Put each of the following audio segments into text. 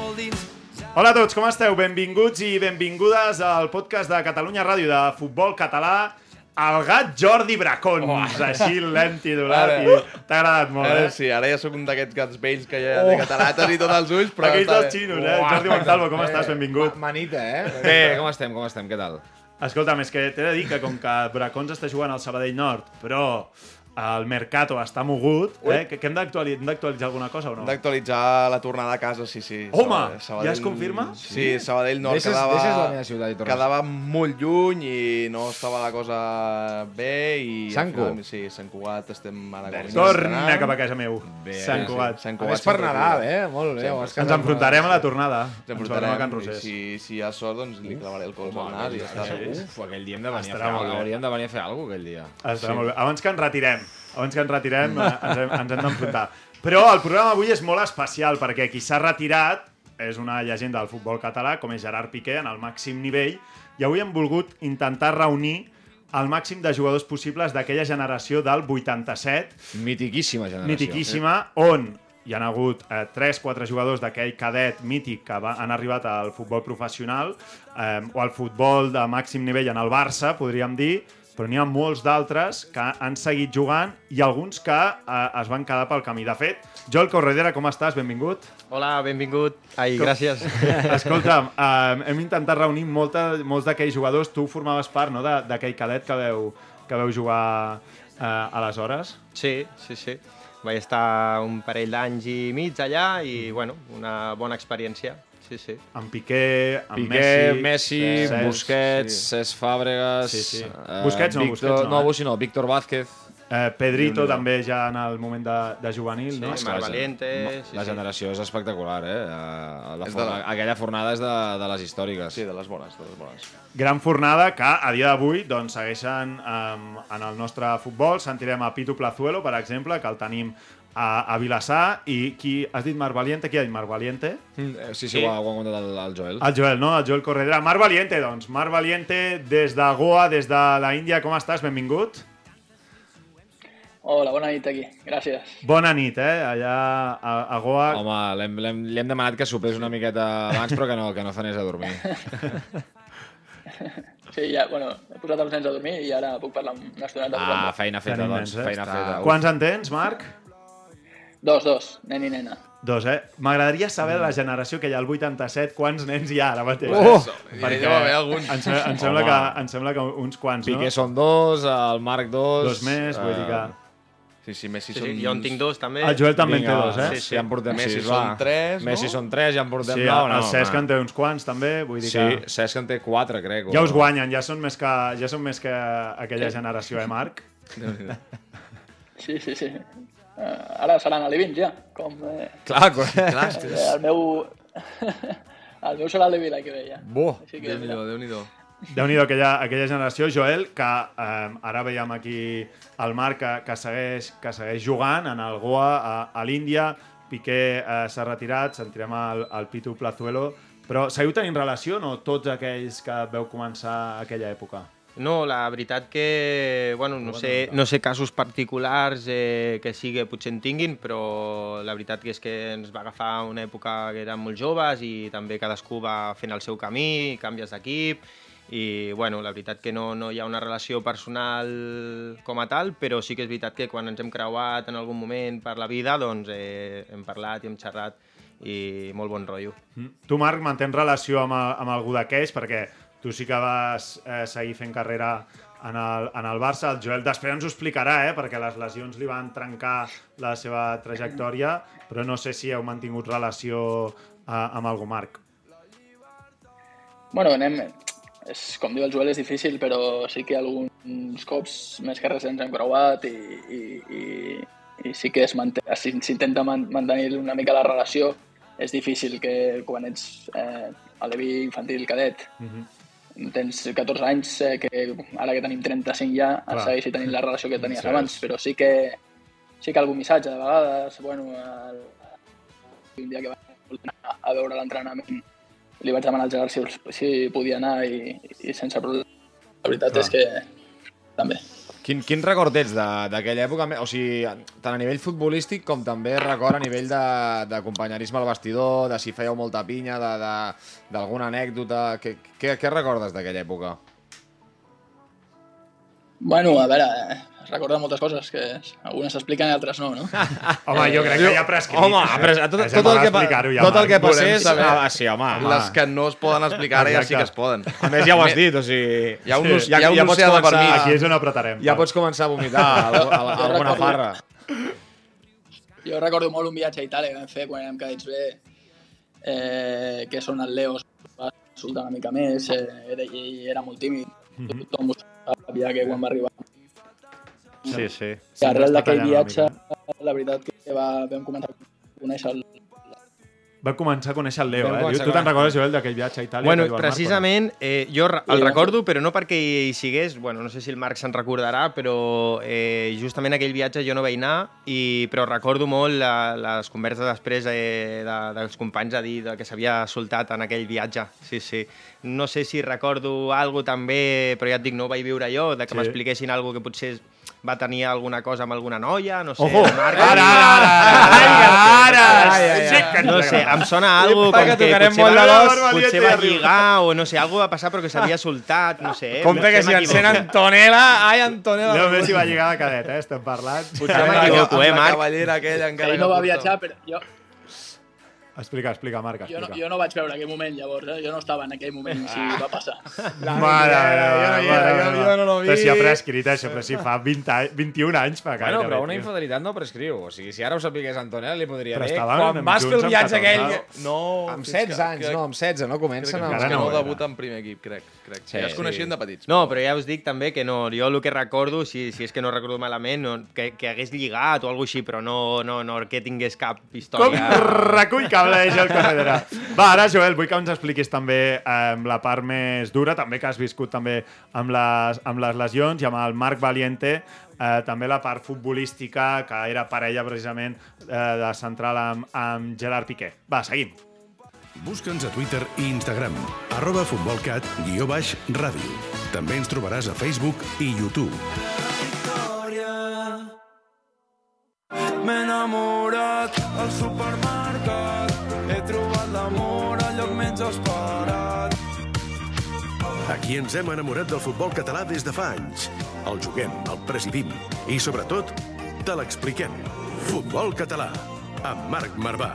Molt dins, Hola a tots, com esteu? Benvinguts i benvingudes al podcast de Catalunya Ràdio de Futbol Català el gat Jordi Bracons. Oh. Així l'hem titulat i t'ha agradat molt, eh? sí, ara ja sóc un d'aquests gats vells que ja té catarates i tots els ulls, però... Aquells dels xinos, eh? Jordi Montalvo, com estàs? Benvingut. Manita, eh? Bé, com estem, com estem, què tal? Escolta'm, és que t'he de dir que com que Bracons està jugant al Sabadell Nord, però el Mercato està mogut, eh? Que, que hem d'actuali- hem d'actualitzar alguna cosa o no? Hem d'actualitzar la tornada a casa, sí, sí. Home, Sabadell- ja es confirma? Sí, Sabadell Nord Deixes- quedava... deixes la meva ciutat i tornes. Quedava molt lluny i no estava la cosa bé i... Sant Cugat. Sí, Sant Cugat estem ara... com Torna estrenant. cap a casa meu. Bé, Sant Sí, Cugat. Sant A Cugat més per Nadal, eh? Molt bé. Has Ens enfrontarem a la tornada. Ens Ens veurem a Can enfrontarem Rosés. si, si hi ha sort, doncs li clavaré el colze al nas i ja està. bé. Uf, aquell dia hem de venir a fer molt bé. Hauríem de venir a fer alguna cosa aquell dia. Estarà molt bé. Abans que ens retirem, abans que ens retirem, eh, ens hem, ens hem d'enfrontar. Però el programa avui és molt especial perquè qui s'ha retirat és una llegenda del futbol català, com és Gerard Piqué, en el màxim nivell, i avui hem volgut intentar reunir el màxim de jugadors possibles d'aquella generació del 87, Mitiquíssima generació. mitiquíssima, on hi han hagut eh, 3-4 jugadors d'aquell cadet mític que va, han arribat al futbol professional eh, o al futbol de màxim nivell en el Barça, podríem dir, però n'hi ha molts d'altres que han seguit jugant i alguns que eh, es van quedar pel camí. De fet, Joel Corredera, com estàs? Benvingut. Hola, benvingut. Ai, gràcies. Escolta'm, eh, hem intentat reunir molta, molts d'aquells jugadors. Tu formaves part no, d'aquell cadet que veu, que veu jugar eh, aleshores. Sí, sí, sí. Vaig estar un parell d'anys i mig allà i, bueno, una bona experiència. Sí, sí. Amb Piqué, amb Piqué, Messi... Messi, Cesc, Busquets, sí. Cesc Fàbregas... Sí, sí. eh, Busquets no, Víctor, Busquets no, no. eh? Bussi no, Víctor Vázquez. Eh, Pedrito també ja en el moment de, de juvenil, Sí, no? Mar Valiente, sí, la sí. generació és espectacular, eh? Eh, La És forna, de la- Aquella fornada és de, de les històriques. Sí, de les bones, de les bones. Gran fornada que a dia d'avui doncs, segueixen um, en el nostre futbol. Sentirem a Pitu Plazuelo, per exemple, que el tenim a, a Vilassar. I qui has dit Marc Valiente? Qui ha dit Marc Valiente? Mm, eh, Sí, sí, ho ha, ho ha contat el, el Joel. El Joel, no? El Joel Corredera. Marc Valiente, doncs. Marc Valiente, des de Goa, des de la Índia, com estàs? Benvingut. Hola, bona nit aquí. Gràcies. Bona nit, eh? Allà a, a Goa. Home, li hem demanat que sopés una miqueta abans, però que no, que no s'anés a dormir. Sí, ja, bueno, he posat els nens a dormir i ara puc parlar amb una estoneta. Ah, feina feta, doncs, nens, eh? feina feta. Quants en tens, Marc? Dos, dos, nen i nena. Dos, eh? M'agradaria saber de la generació que hi ha al 87 quants nens hi ha ara mateix. Oh! eh? Ja deu haver alguns. Em, se- em, sembla Home. que, em sembla que uns quants, Piqué no? són dos, el Marc dos... Dos més, vull dir que... Sí, sí, Messi Sí, són... sí, jo en tinc dos, també. El Joel també en té Vinga, dos, eh? Sí, sí. Ja en portem Messi sis, són va. tres, no? Messi són tres, ja en portem Sí, nou, no? el Cesc en té uns quants, també, vull dir Sí, que... Cesc en té quatre, crec. o- Ja us guanyen, ja són més que, ja són més que aquella generació, eh, Marc? Sí, sí, sí. Uh, ara seran alevins ja, com eh, Clar, clar. eh, el meu... el meu serà l'Evi la que veia. Que, Déu-n'hi-do, mira, Déu-n'hi-do. Déu-n'hi-do, aquella, aquella generació, Joel, que eh, ara veiem aquí el Marc que, que, segueix, que segueix jugant en el Goa, a, a l'Índia, Piqué eh, s'ha retirat, sentirem el, el Pitu Plazuelo, però seguiu tenint relació, no? Tots aquells que veu començar aquella època. No, la veritat que, bueno, no sé, no sé casos particulars eh, que sí que potser en tinguin, però la veritat que és que ens va agafar una època que érem molt joves i també cadascú va fent el seu camí, canvies d'equip, i bueno, la veritat que no, no hi ha una relació personal com a tal, però sí que és veritat que quan ens hem creuat en algun moment per la vida, doncs eh, hem parlat i hem xerrat i molt bon rotllo. Mm. Tu, Marc, mantens relació amb, amb algú d'aquells perquè tu sí que vas eh, seguir fent carrera en el, en el Barça. El Joel després ens ho explicarà, eh, perquè les lesions li van trencar la seva trajectòria, però no sé si heu mantingut relació eh, amb algú, Marc. Bueno, anem... És, com diu el Joel, és difícil, però sí que alguns cops més que res ens hem creuat i, i, i, i sí que s'intenta man, mantenir una mica la relació. És difícil que quan ets eh, a l'EVI infantil cadet tens 14 anys, eh, que ara que tenim 35 ja, Clar. Clar. segueixi tenint la relació que tenies Sí. abans, però sí que sí que algun missatge de vegades, bueno, el, un dia que vaig anar a veure l'entrenament li vaig demanar al Gerard si, si podia anar i, i sense problema. La veritat Clar. és que també. Quin, quin record ets d'aquella època? O sigui, tant a nivell futbolístic com també record a nivell companyerisme al vestidor, de si fèieu molta pinya, d'alguna anècdota... Què, què, què recordes d'aquella època? Bueno, a veure, eh, es recorden moltes coses que algunes s'expliquen i altres no, no? Home, jo crec que ja ha prescrit. Home, ha pres- tot, tot, el que, ja, tot el que passés... saber Ah, sí, home, home. Les que no es poden explicar ara ja sí que es poden. A més, ja ho has dit, o sigui... Hi ha un, Sí. sí. hi ha un pots oceà de començar- permís. Aquí és on apretarem. Ja pots començar a vomitar a, a, a, a alguna farra. Jo recordo molt un viatge a Itàlia que vam fer quan érem cadets bé, eh, que són el Leo, es va soltar una mica més, eh, era, i era molt tímid. Tothom ho sabia que quan va arribar. Sí, sí. I arrel d'aquell viatge, la veritat que va, vam començar a conèixer el, Va començar a conèixer el Leo, eh? començar Tu te'n recordes, Joel, d'aquell viatge a Itàlia? Bueno, el Marc, precisament, eh, jo el Sí. recordo, però no perquè hi sigués, bueno, no sé si el Marc se'n recordarà, però eh, justament aquell viatge jo no vaig anar, i, però recordo molt la, les converses després eh, de, dels companys a dir de, que s'havia soltat en aquell viatge. Sí, sí. No sé si recordo algo també, però ja et dic, no ho vaig viure jo, de que Sí. m'expliquessin algo que potser va tenir alguna cosa amb alguna noia, no sé. Ojo! Marc- Ara, ara, ara, No sé, em sona algo com que potser molt va, potser va lligar o no sé, algo va passar però que s'havia soltat, no sé. Compte que si encén. Antonella... Ai, Antonella... Leo Messi va lligar de cadet, eh? Estem parlant. Potser la- m'equivoco, eh, la Marc? cavallera aquella encara ell que no va viatjar, però jo, Explica, explica, Marc, jo, no, explica. jo no vaig veure aquell moment llavors, eh? jo no estava en aquell moment si va passar. Mare no hi era, mare jo- no l'ho vi. Però si ha prescrit això, però si fa 20 anys, 21 anys fa Bueno, gairebé, però una infidelitat no prescriu. O sigui, si ara ho sapigués Antonella, li podria Però dir... Quan vas fer el viatge 14, aquell... no? Amb fins 16 que- anys, crec- no, amb 16, no? Crec Comencen encara que no debuta en primer equip, crec. crec. Sí, ja es sí. coneixien de petits. No, però ja us dic també que no, jo el que recordo, si, si és que no recordo malament, no, que, que hagués lligat o alguna així, però no, no, no que tingués cap Com història. recull cable, Joel Corredera. Va, ara, Joel, vull que ens expliquis també eh, la part més dura, també que has viscut també amb les, amb les lesions i amb el Marc Valiente, eh, també la part futbolística, que era parella precisament eh, de central amb, amb Gerard Piqué. Va, seguim. Busca'ns a Twitter i Instagram, arroba futbolcat, guió baix, ràdio. També ens trobaràs a Facebook i YouTube. M'he enamorat al supermercat trobat l'amor al lloc menys esperat Aquí ens hem enamorat del futbol català des de fa anys. El juguem, el presidim i, sobretot, te l'expliquem. Futbol català, amb Marc Marvà.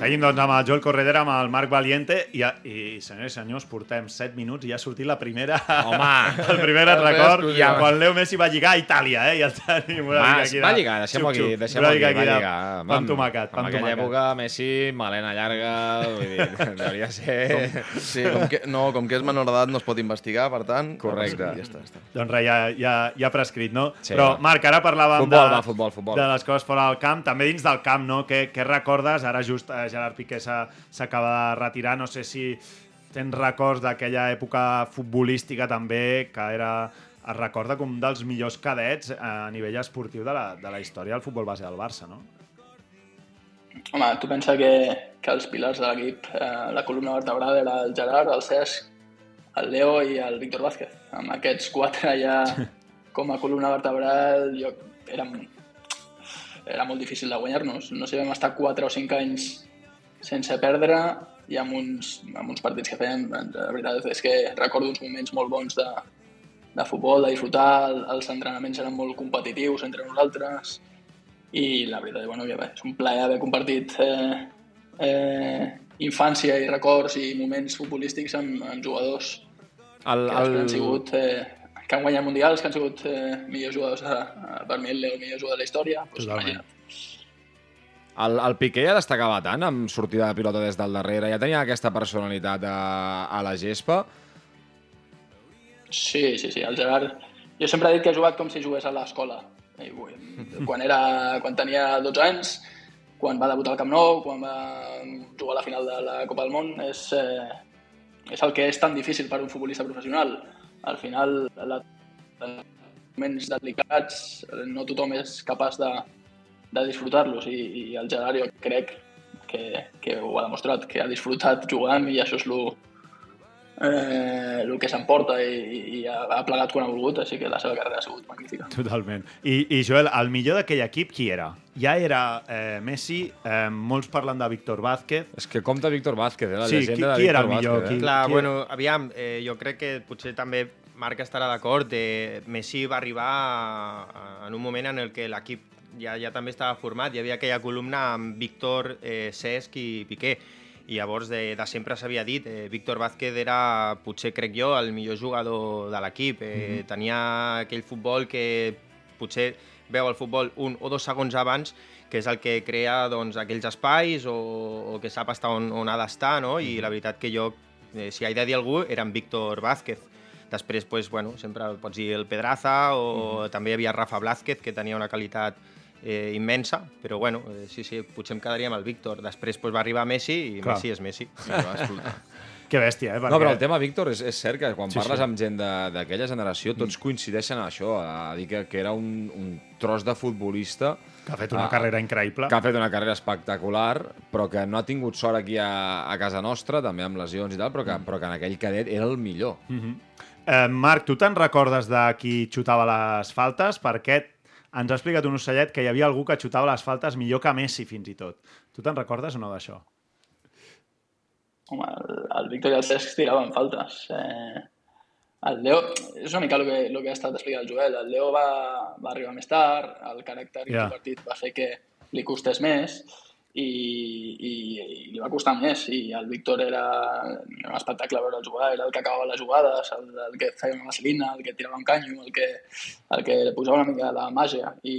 Seguim, doncs, amb el Joel Corredera, amb el Marc Valiente, i, i senyors i senyors, portem 7 minuts i ja ha sortit la primera... Home! el primer record, exclusiva. quan Leo Messi va lligar a Itàlia, eh? Ja el tenim una Va, mica aquí va lligar, deixem-ho aquí, Una aquí, mica va lligar. Pa amb tomàquet, pa En amb aquella època, Messi, melena llarga, vull dir, devia ser... Sí, com que, no, com que és menor d'edat no es pot investigar, per tant... Correcte. Ja està, ja està. Doncs res, ja, ja, ja ha prescrit, no? Sí, Però. Marc, ara parlàvem Futbol, de, va, futbol, futbol. de les coses fora del camp, també dins del camp, no? Què, què recordes? Ara just eh, Gerard Piqué s'acaba de retirar, no sé si tens records d'aquella època futbolística també, que era es recorda com un dels millors cadets eh, a nivell esportiu de la, de la història del futbol base del Barça, no? Home, tu pensa que, que els pilars de l'equip, eh, la columna vertebral era el Gerard, el Cesc, el Leo i el Víctor Vázquez. Amb aquests quatre ja com a columna vertebral jo, érem, era molt difícil de guanyar-nos. No sé, vam estar 4 o 5 anys sense perdre i amb uns, amb uns partits que fèiem, la veritat és que recordo uns moments molt bons de, de futbol, de disfrutar, el- els entrenaments eren molt competitius entre nosaltres i la veritat bueno, que bé, és un plaer haver compartit eh, eh, infància i records i moments futbolístics amb, amb jugadors El, que, el... han sigut eh, que han guanyat mundials, que han sigut eh, millors jugadors, de, eh, per mi el millor jugador de la història. Pues, Totalment. imagina't. El, el Piqué ja destacava tant amb sortida de pilota des del darrere, ja tenia aquesta personalitat a, a la gespa. Sí, sí, sí, el Gerard... Jo sempre he dit que ha jugat com si jugués a l'escola. Quan, era, quan tenia 12 anys, quan va debutar al Camp Nou, quan va jugar a la final de la Copa del Món, és, eh, és el que és tan difícil per un futbolista professional. Al final, la, en moments delicats, no tothom és capaç de, de disfrutar-los i, i el Gerard jo crec que, que ho ha demostrat, que ha disfrutat jugant i això és lo, eh, el que s'emporta i, i ha, ha plegat quan ha volgut, així que la seva carrera ha sigut magnífica. Totalment. I, I Joel, el millor d'aquell equip qui era? Ja era eh, Messi, eh, molts parlen de Víctor Vázquez. És que compta Víctor Vázquez, eh? La Sí, llegenda qui- de qui era Víctor el millor? Vázquez, Qui- Eh? Clar, qui- bueno, aviam, eh, jo crec que potser també Marc estarà d'acord. Eh, Messi va arribar a, en un moment en el que l'equip ja, ja també estava format. Hi havia aquella columna amb Víctor, eh, Cesc i Piqué. I llavors de, de sempre s'havia dit, eh, Víctor Vázquez era, potser crec jo, el millor jugador de l'equip. Eh, Tenia aquell futbol que potser veu el futbol un o dos segons abans, que és el que crea doncs, aquells espais o, o que sap estar on, on ha d'estar, no? I la veritat que jo, eh, si he de dir algú, era en Víctor Vázquez. Després, pues, bueno, sempre pots dir el Pedraza o també hi havia Rafa Blázquez, que tenia una qualitat eh, immensa, però bueno, eh, sí, sí, potser em quedaria amb el Víctor. Després pues, va arribar Messi i Clar. Messi és Messi. Que bèstia, eh? No, però el tema, Víctor, és, és cert que quan Sí, parles sí. amb gent de- d'aquella generació tots coincideixen en això, a dir que, que era un, un tros de futbolista Que ha fet una Ah, carrera increïble. que ha fet una carrera espectacular, però que no ha tingut sort aquí a, a casa nostra, també amb lesions i tal, però que, però que en aquell cadet era el millor. Eh, Marc, tu te'n recordes de qui xutava les faltes? Perquè ens ha explicat un ocellet que hi havia algú que xutava les faltes millor que Messi, fins i tot. Tu te'n recordes o no d'això? Home, el, el Víctor i el Cesc tiraven faltes. Eh, el Leo, és una mica el que, el que ha estat explicat el Joel, el Leo va, va arribar més tard, el caràcter Ja. introvertit va fer que li costés més i, i, i li va costar més i el Víctor era, era un espectacle veure jugar, era el que acabava les jugades, el, el que feia una vaselina, el que tirava un canyo, el que, el que posava una mica de màgia i,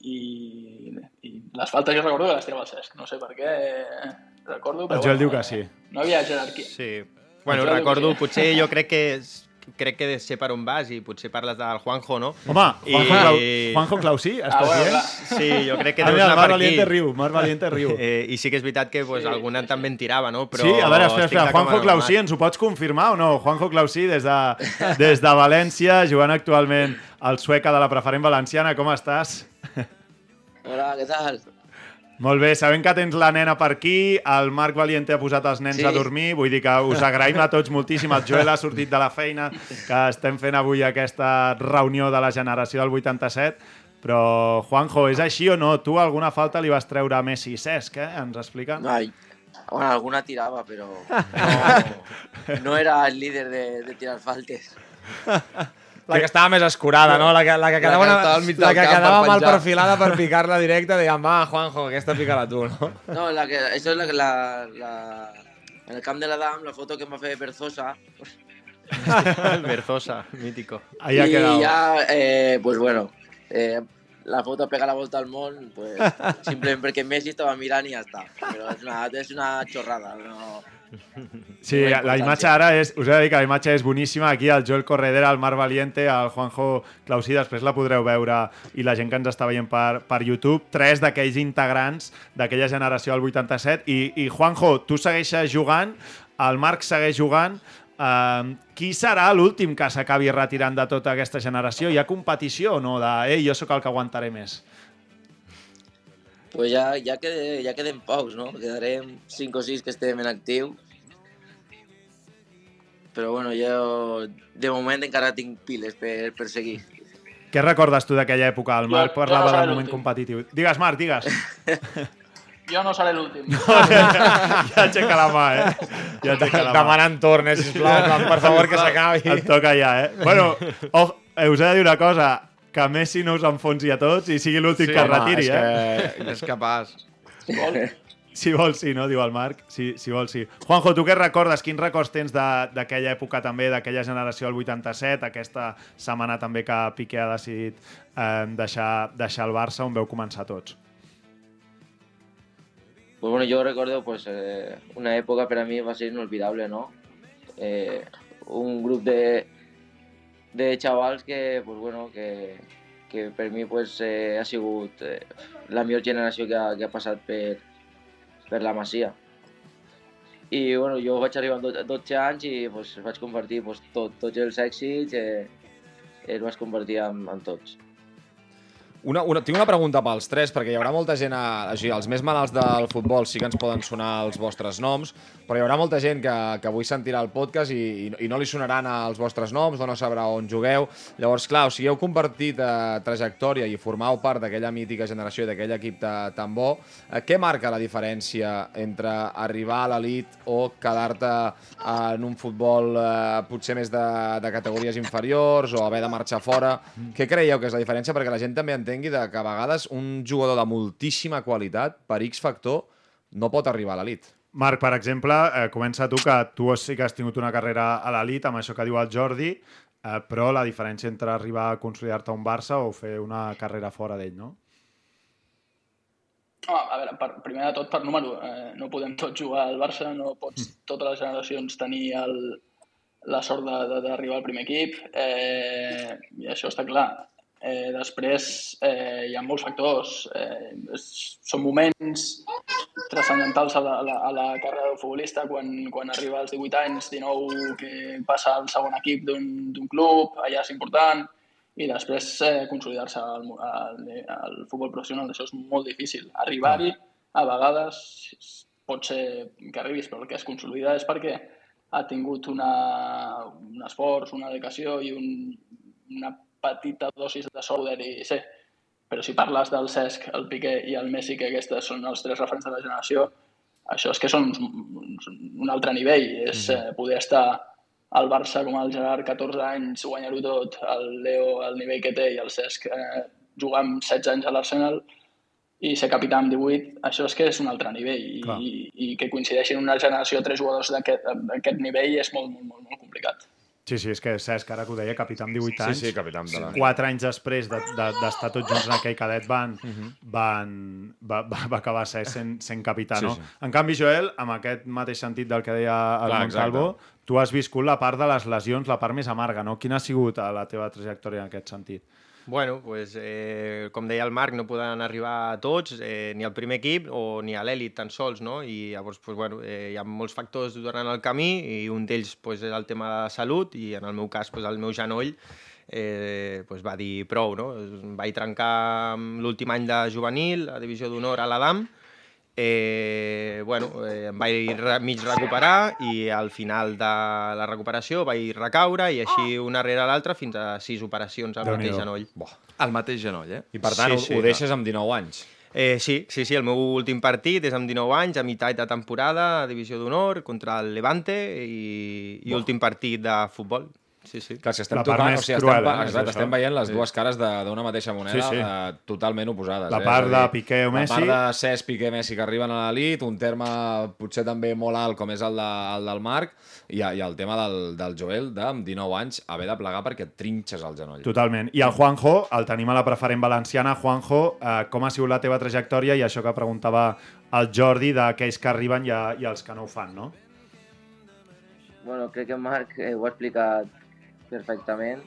i, i les faltes jo recordo que les tirava el Cesc, no sé per què, recordo, però El Joel bueno, diu que sí. no havia jerarquia. Sí. Bueno, recordo, potser jo crec que crec que sé per on vas i potser parles del Juanjo, no? Home, I- Juanjo, Clau, Juanjo Clausí, estàs Ah, bueno, dient? clar. Sí, jo crec que Ah, deus anar Marc per aquí. Valiente riu, Marc Valiente riu. Eh, I sí que és veritat que pues, Sí, alguna sí, també en tirava, no? Però sí, a veure, espera, espera. Juanjo Clausí, ens ho pots confirmar o no? Juanjo Clausí, des de, des de València, jugant actualment al Sueca de la preferent valenciana, com estàs? Hola, ¿qué tal? Molt bé, sabem que tens la nena per aquí, el Marc Valiente ha posat els nens Sí. a dormir, vull dir que us agraïm a tots moltíssim. El Joel ha sortit de la feina, que estem fent avui aquesta reunió de la generació del 87, però, Juanjo, és així o no? Tu alguna falta li vas treure a Messi i Cesc, eh? Ens expliquen? Ay, bueno, alguna tiraba, pero no, no era el líder de, de tirar faltes. La que estava més escurada, no? La que, la que que quedava, la que mal perfilada per picar-la directa, diguem, va, Juanjo, aquesta pica-la tu, no? No, la que, eso es la que la, la- en el camp de la Dam, la foto que me hace Berzosa. Berzosa, mítico. Ahí ha y quedado. ya, eh, pues bueno, eh, la foto pega la vuelta al món, pues simplemente porque Messi estaba mirando y ya está. Pero es una, es una chorrada, no... Sí, Una la imatge ara és... Us he de dir que la imatge és boníssima. Aquí el Joel Corredera, el Marc Valiente, el Juanjo Clausí, després la podreu veure i la gent que ens està veient per, per YouTube. Tres d'aquells integrants d'aquella generació del 87. I, I Juanjo, tu segueixes jugant, el Marc segueix jugant. Uh, qui serà l'últim que s'acabi retirant de tota aquesta generació? Hi ha competició o no? De, ei, jo sóc el que aguantaré més. Pues ya, ya, quede, ya queden pocs, ¿no? Quedarem 5 o 6 que estem en actiu. Però bueno, jo de moment encara tinc piles per, per seguir. Què recordes tu d'aquella època? El Marc parlava del moment competitiu. Digues, Marc, digues. Jo no seré l'últim. ja aixeca la mà, eh? Ja aixeca la mà. Demanant torn, eh, sisplau, per favor, que s'acabi. Et toca ja, eh? Bueno, oh, eh, us he de dir una cosa. que Messi no us enfonsi a tots i sigui l'últim Sí, que es home, retiri, és eh? que és capaç. Si vols, sí, no? Diu el Marc. Sí, si vols, sí. Juanjo, tu què recordes? Quins records tens de- d'aquella època també, d'aquella generació del 87, aquesta setmana també que Piqué ha decidit eh, deixar, deixar el Barça, on veu començar tots? Pues bueno, yo recuerdo pues eh, una época para mí va a ser inolvidable, ¿no? Eh, un grup de, de xavals que, pues bueno, que, que per mi pues, eh, ha sigut eh, la millor generació que ha, que ha passat per, per la Masia. I bueno, jo vaig arribar do- 12 anys i pues, vaig convertir pues, tot, tots els èxits, eh, els vaig convertir en, en tots. Una, una, tinc una pregunta pels tres, perquè hi haurà molta gent, a, així, els més malalts del futbol sí que ens poden sonar els vostres noms, però hi haurà molta gent que, que avui sentirà el podcast i, i, i no li sonaran els vostres noms, o no sabrà on jugueu. Llavors, clar, o sigui, heu compartit eh, trajectòria i formau part d'aquella mítica generació i d'aquell equip ta, tan bo. Eh, què marca la diferència entre arribar a l'elit o quedar-te en un futbol eh, potser més de, de categories inferiors o haver de marxar fora? Què creieu que és la diferència? Perquè la gent també entengui de que a vegades un jugador de moltíssima qualitat, per X factor, no pot arribar a l'elit. Marc, per exemple, eh, comença tu, que tu sí que has tingut una carrera a l'elit, amb això que diu el Jordi, eh, però la diferència entre arribar a consolidar-te a un Barça o fer una carrera fora d'ell, no? Home, a veure, per, primer de tot per número, eh, no podem tots jugar al Barça, no pots totes les generacions tenir el, la sort de- de- d'arribar al primer equip, eh, i això està clar. Eh, després eh, hi ha molts factors, eh, són moments transcendentals a la, a la, a la carrera del futbolista quan, quan arriba als 18 anys, 19, que passa al segon equip d'un club, allà és important, i després eh, consolidar-se al, al, al futbol professional, això és molt difícil. Arribar-hi, a vegades, pot ser que arribis, però el que es consolida és perquè ha tingut una, un esforç, una dedicació i un, una petita dosis de sort poder-hi ser. Però si parles del Cesc, el Piqué i el Messi, que aquestes són els tres referents de la generació, això és que són un, altre nivell. És eh, poder estar al Barça com el Gerard, 14 anys, guanyar-ho tot, el Leo, el nivell que té, i el Cesc eh, jugar amb 16 anys a l'Arsenal i ser capità amb 18, això és que és un altre nivell. Clar. I, i que coincideixin una generació tres jugadors d'aquest nivell és molt, molt, molt, molt complicat. Sí, sí, és que Cesc, ara que ho deia, capità amb 18 anys, Sí, sí, capità de la... quatre anys després d'estar de, d'estar tots junts en aquell cadet van, van, va, va, va acabar ser sent, sent capità, Sí, no? sí. En canvi, Joel, amb aquest mateix sentit del que deia el Clar, Montalvo, exacte. tu has viscut la part de les lesions, la part més amarga, no? Quina ha sigut eh, la teva trajectòria en aquest sentit? Bueno, pues, eh, com deia el Marc, no poden arribar a tots, eh, ni al primer equip o ni a l'èlit tan sols, no? I llavors, pues, bueno, eh, hi ha molts factors durant el camí i un d'ells pues, és el tema de salut i en el meu cas pues, el meu genoll eh, pues, va dir prou, no? Vaig trencar l'últim any de juvenil, a divisió d'honor a l'Adam, eh, bueno, eh, em vaig mig recuperar i al final de la recuperació vaig recaure i així una rere l'altra fins a sis operacions al mateix genoll. Boh. El mateix genoll, eh? I per tant, Sí, sí, ho, ho no. deixes amb 19 anys. Eh, sí, sí, sí, el meu últim partit és amb 19 anys, a meitat de temporada, a Divisió d'Honor, contra el Levante i, i últim partit de futbol. Sí, sí. Clar, si estem La part tocant, més o sigui, cruel, estem, eh, eh, exacte, estem veient les Sí. dues cares de- d'una mateixa moneda Sí, sí. Eh, totalment oposades. La eh? part a de Piqué o Messi. La part de Cesc, Piqué, Messi que arriben a l'elit, un terme potser també molt alt com és el, de, el del Marc, i, i el tema del, del Joel, de, amb 19 anys, haver de plegar perquè et trinxes el genoll. Totalment. I el Juanjo, el tenim a la preferent valenciana. Juanjo, eh, com ha sigut la teva trajectòria i això que preguntava el Jordi d'aquells que arriben i, a, i els que no ho fan, no? Bueno, crec que Marc eh, ho ha explicat perfectament.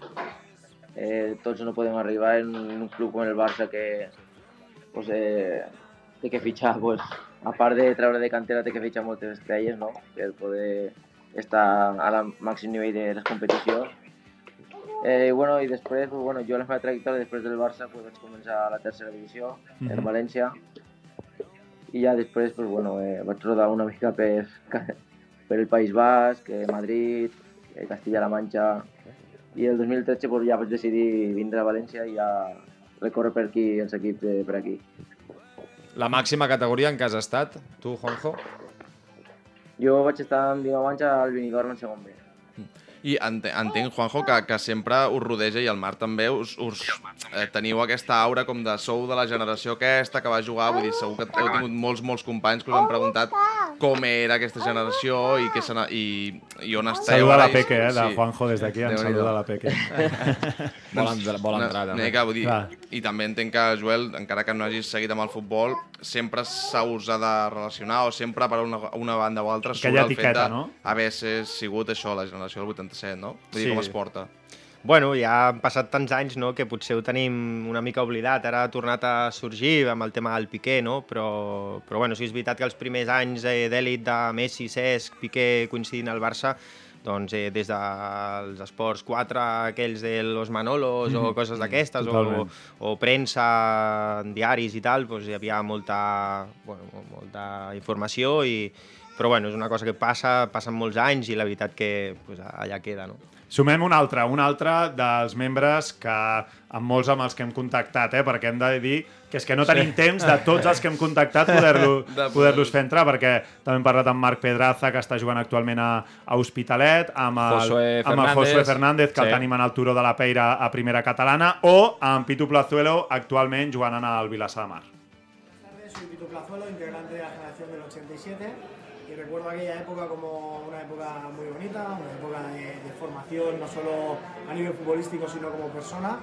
Eh, tots no podem arribar en, un club com el Barça que pues, eh, té que fitxar, pues, a part de treure de cantera, té que fitxar moltes estrelles no? per poder estar al màxim nivell de les competicions. Eh, bueno, I després, pues, bueno, jo la meva trajectòria després del Barça pues, vaig començar a la tercera divisió, Mhm. en València, i ja després pues, bueno, eh, vaig rodar una mica per, per el País Basc, eh, Madrid, eh, Castilla-La Manxa, i el 2013 pues, ja vaig decidir vindre a València i ja recórrer per aquí els equips de, per aquí. La màxima categoria en què has estat, tu, Juanjo? Jo vaig estar amb 19 anys al Benidorm en segon B. I ente, entenc, Juanjo, que, que sempre us rodeja, i el Marc també, us, us eh, teniu aquesta aura com de sou de la generació aquesta que va jugar, vull dir, segur que heu tingut molts, molts companys que us han preguntat com era aquesta generació i, què se i, i on esteu. Saluda la Peque, eh, de Juanjo des d'aquí, ens saluda la Peque. Vol entrar- vol entrar, no, també. vull dir, Clar. I també entenc que, Joel, encara que no hagis seguit amb el futbol, sempre s'ha usat de relacionar o sempre per una, una banda o altra surt el fet etiqueta, de no? haver sigut això, la generació del 87, no? Vull dir, Sí. com es porta. Bueno, ja han passat tants anys no, que potser ho tenim una mica oblidat. Ara ha tornat a sorgir amb el tema del Piqué, no? però, però bueno, sí és veritat que els primers anys eh, d'èlit de Messi, Cesc, Piqué coincidint al Barça, doncs eh, des dels esports 4, aquells de los Manolos o Mhm. coses d'aquestes, o, o premsa, diaris i tal, doncs hi havia molta, bueno, molta informació, i, però bueno, és una cosa que passa, passen molts anys i la veritat que pues, allà queda. No? Sumem un altre, un altre dels membres que amb molts amb els que hem contactat, eh, perquè hem de dir que és que no tenim Sí. temps de tots els que hem contactat poder-lo- De poder-los fer entrar, perquè també hem parlat amb Marc Pedraza, que està jugant actualment a, a Hospitalet, amb el, Josué amb el Fernández. Josué Fernández, que Sí. el tenim en el Turó de la Peira a primera catalana, o amb Pitu Plazuelo, actualment jugant en el Vilassar de Mar. Soy Pito Plazuelo, integrante de la generación del 87 y recuerdo aquella época como una época muy bonita, una época de, de formación no solo a nivel futbolístico sino como persona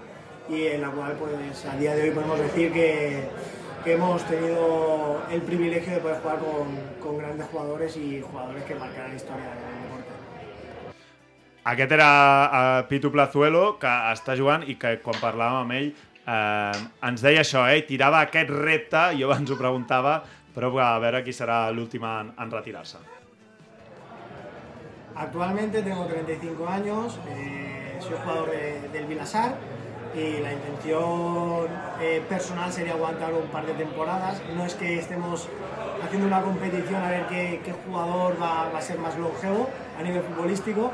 y en la cual pues a día de hoy podemos decir que, que hemos tenido el privilegio de poder jugar con, con grandes jugadores y jugadores que marcarán historia del deporte. Aquest era uh, Pitu Plazuelo, que està jugant i que quan parlàvem amb ell eh, ens deia això, eh? tirava aquest repte, jo abans ho preguntava, però a veure qui serà l'últim en, en retirar-se. Actualmente tengo 35 años, eh, soy jugador de- del Vilasar y la intención eh, personal sería aguantar un par de temporadas. No es que estemos haciendo una competición a ver qué, jugador va, a ser más longevo a nivel futbolístico,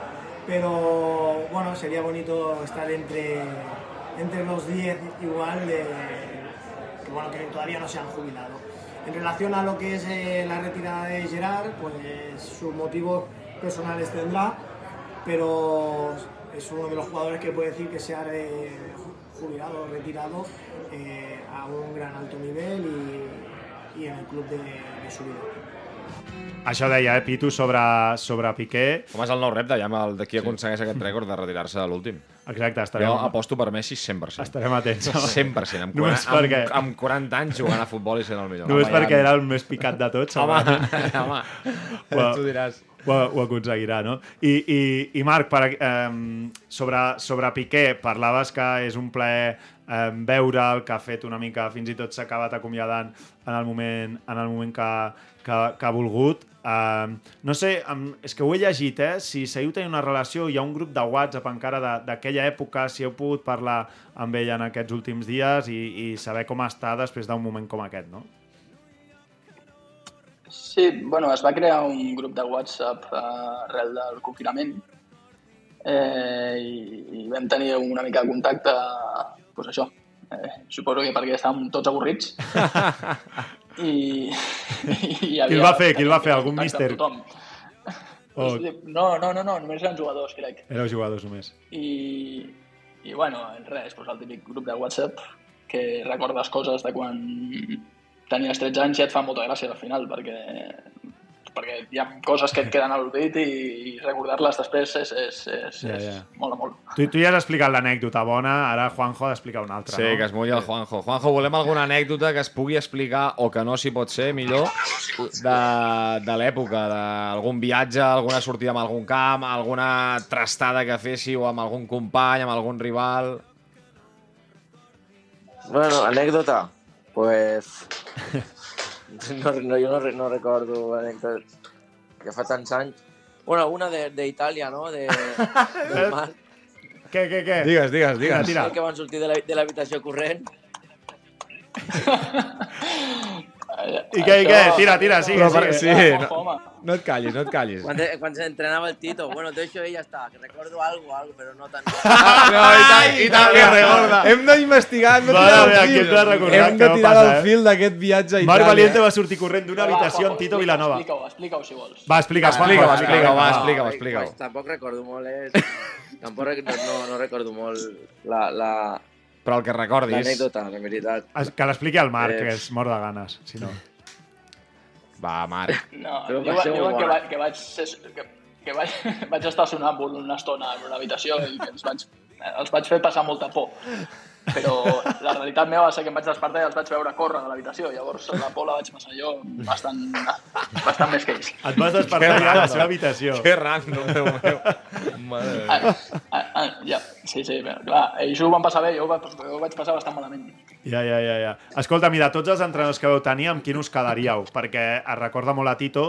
pero bueno, sería bonito estar entre, entre los 10 igual que, bueno, que todavía no se han jubilado. En relación a lo que es eh, la retirada de Gerard, pues sus motivos personales tendrá, pero es uno de los jugadores que puede decir que se ha re- jubilado, retirado eh, a un gran alto nivel y, y en el club de, de su vida. Això deia, eh, Pitu, sobre, sobre Piqué. Com és el nou repte, ja amb el de qui aconsegueix aquest rècord de retirar-se a l'últim. Exacte, estarem... Jo aposto per Messi 100%. Estarem atents. 100%, amb, Només 40, perquè- amb, amb 40 anys jugant a futbol i sent el millor. Només Home, perquè ja- era el més picat de tots. Home, segurament. home, tu diràs. Ho, ho aconseguirà, no? I, i, i Marc, per, eh, sobre, sobre Piqué, parlaves que és un plaer eh, veure'l, que ha fet una mica, fins i tot s'ha acabat acomiadant en el moment, en el moment que, que, que ha volgut. Eh, no sé, és que ho he llegit, eh? Si seguiu tenint una relació, hi ha un grup de WhatsApp encara d'aquella època, si heu pogut parlar amb ell en aquests últims dies i, i saber com està després d'un moment com aquest, no? Sí, bueno, es va crear un grup de WhatsApp eh, arrel del confinament eh, i, i vam tenir una mica de contacte, doncs això, eh, suposo que perquè estàvem tots avorrits i, i hi havia... Qui el va fer? Qui el va fer? Algun míster? Tothom. O No, no, no, no, només eren jugadors, crec. éreu jugadors només? I, i bueno, res, doncs el típic grup de WhatsApp que recordes coses de quan tenies 13 anys i et fa molta gràcia al final, perquè, perquè hi ha coses que et queden a l'oblit i, i recordar-les després és, és, és, Ja, és ja. mola molt. Tu, tu ja has explicat l'anècdota bona, ara Juanjo ha d'explicar una altra, Sí, no? que es mulli el Juanjo. Juanjo, volem alguna anècdota que es pugui explicar o que no s'hi pot ser, millor, de, de l'època, d'algun viatge, alguna sortida amb algun camp, alguna trastada que féssiu amb algun company, amb algun rival... Bueno, anècdota. Pues... No, no, jo no, no recordo anècdotes que fa tants anys. Bueno, una de- d'Itàlia, no? De, del mar. Què, què, què? Digues, digues, digues. Tira, Que van sortir de la- de l'habitació corrent. I què, i què? Tira, tira, sigue, sigue. sí, no, no et callis, no et callis. Quan, quan se entrenava el Tito, bueno, tot això ja està, que recordo algo, algo, però no tant. No, i tant, i tant que recorda. Hem d'investigar, hem de tirar el fil. hem de recordar Hem de tirar el eh? fil d'aquest viatge a Marc Itàlia. Valiente va sortir corrent d'una habitació amb Tito Vilanova. Explica-ho, explica-ho, si vols. Va, explica, Explica-ho, Juanjo, explica-ho, va, va. explica-ho, explica-ho. tampoc recordo molt, eh? Tampoc no, no recordo molt la, la, Però el que recordis... l'anècdota, la veritat. Es- Que l'expliqui al Marc, Eh. que és mort de ganes, si no. Va, Marc. No, Però diuen, passeu diuen que, va, que vaig ser, que, que vaig, vaig estar sonàmbul una estona en una habitació i que els vaig, els vaig fer passar molta por. Però la realitat meva va ser que em vaig despertar i els vaig veure córrer de l'habitació. Llavors la por la vaig passar jo bastant, bastant més que ells. Et vas despertar ja a la seva habitació. Que random, Déu meu. Mare Déu. Ah, ah, ah, ja, sí, sí, però, clar, ells ho van passar bé, jo ho, va, jo ho vaig passar bastant malament. Ja, ja, ja, ja. Escolta, mira, tots els entrenadors que vau tenir, amb quin us quedaríeu? Perquè es recorda molt a Tito.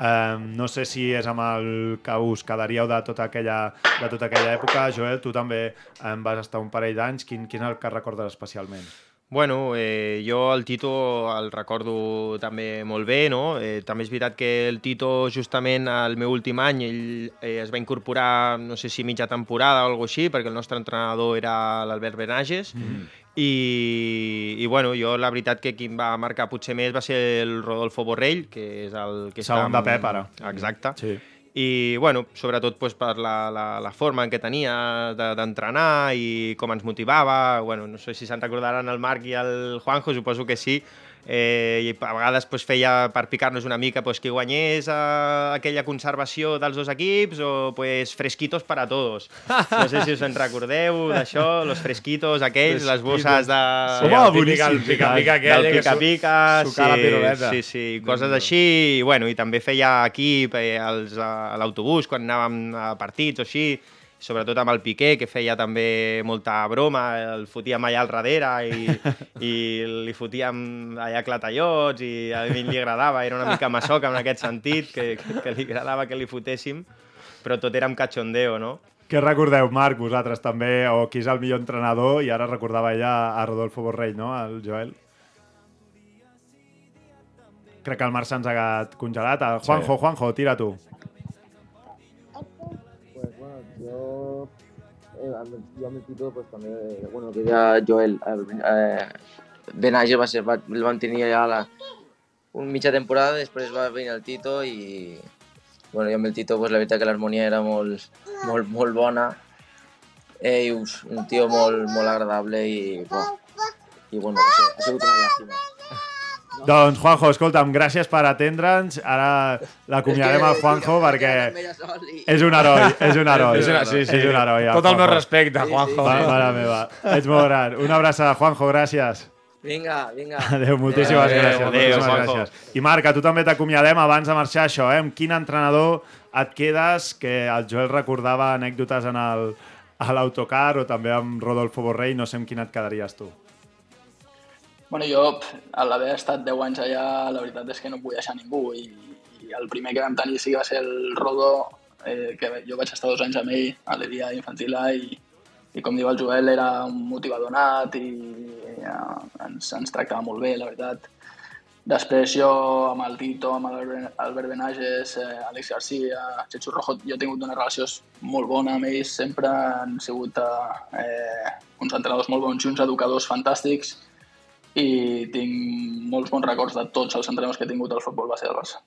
Eh, no sé si és amb el que us quedaríeu de tota aquella, de tota aquella època. Joel, tu també eh, vas estar un parell d'anys. Quin, quin és el que recordes especialment? Bueno, eh, jo el Tito el recordo també molt bé, no? Eh, també és veritat que el Tito justament al meu últim any ell eh, es va incorporar, no sé si mitja temporada o alguna així, perquè el nostre entrenador era l'Albert Benages, mm. i, i bueno, jo la veritat que qui em va marcar potser més va ser el Rodolfo Borrell, que és el que està... Segon de Pep, ara. Exacte. Sí. I, bueno, sobretot pues, per la, la, la forma en què tenia de- d'entrenar i com ens motivava. Bueno, no sé si se'n recordaran el Marc i el Juanjo, suposo que sí. Eh, I a vegades pues, feia per picar-nos una mica pues, qui guanyés eh, aquella conservació dels dos equips o pues, fresquitos para todos. No sé si us en recordeu d'això, los fresquitos aquells, les bosses de... Sí, Home, el boníssim, el pica-pica aquell del que su- pica-pica, sí, sí, sí, coses així, i, bueno, i també feia equip eh, als, a l'autobús quan anàvem a partits o així, sobretot amb el Piqué, que feia també molta broma, el fotíem allà al darrere i, i li fotíem allà clatallots i a mi li agradava, era una mica massoca en aquest sentit, que, que, que li agradava que li fotéssim, però tot era amb cachondeo, no? Què recordeu, Marc, vosaltres també, o qui és el millor entrenador? I ara recordava ella a Rodolfo Borrell, no?, el Joel. Crec que el Marc se'ns ha congelat. El Juanjo, Juanjo, tira tu. Yo, eh, yo amb el Tito pues també, bueno, que deia Joel, el, eh, va ser, va, el van tenir ja la, un mitja temporada, després va venir el Tito i bueno, jo amb el Tito pues, la veritat que l'harmonia era molt, molt, molt bona eh, i un tio molt, molt agradable i, i bueno, ha una. Doncs, Juanjo, escolta'm, gràcies per atendre'ns. Ara l'acomiadem al Juanjo perquè és un heroi, és un heroi. És una- sí, sí. És un heroi. Tot el meu Juanjo. respecte, Juanjo. Va, mare meva, ets molt gran. Una abraçada, Juanjo, gràcies. Vinga, vinga. Adéu, moltíssimes Adéu, gràcies. adéu, moltíssimes Juanjo. gràcies. I Marc, a tu també t'acomiadem abans de marxar això, eh? Amb quin entrenador et quedes que el Joel recordava anècdotes en el, a l'autocar o també amb Rodolfo Borrell, no sé amb quin et quedaries tu. Bueno, jo, a l'haver estat 10 anys allà, la veritat és que no vull deixar ningú i, i el primer que vam tenir sí que va ser el Rodó, eh, que jo vaig estar dos anys amb ell a l'Edia Infantil A i, i com diu el Joel, era un motivador nat i eh, ens, ens tractava molt bé, la veritat. Després jo amb el Tito, amb l'Albert Albert Benages, eh, Àlex Garcia, Chechu Rojo, jo he tingut una relació molt bona amb ells, sempre han sigut eh, uns entrenadors molt bons i uns educadors fantàstics i tinc molts bons records de tots els entrenadors que he tingut al futbol base del Barça.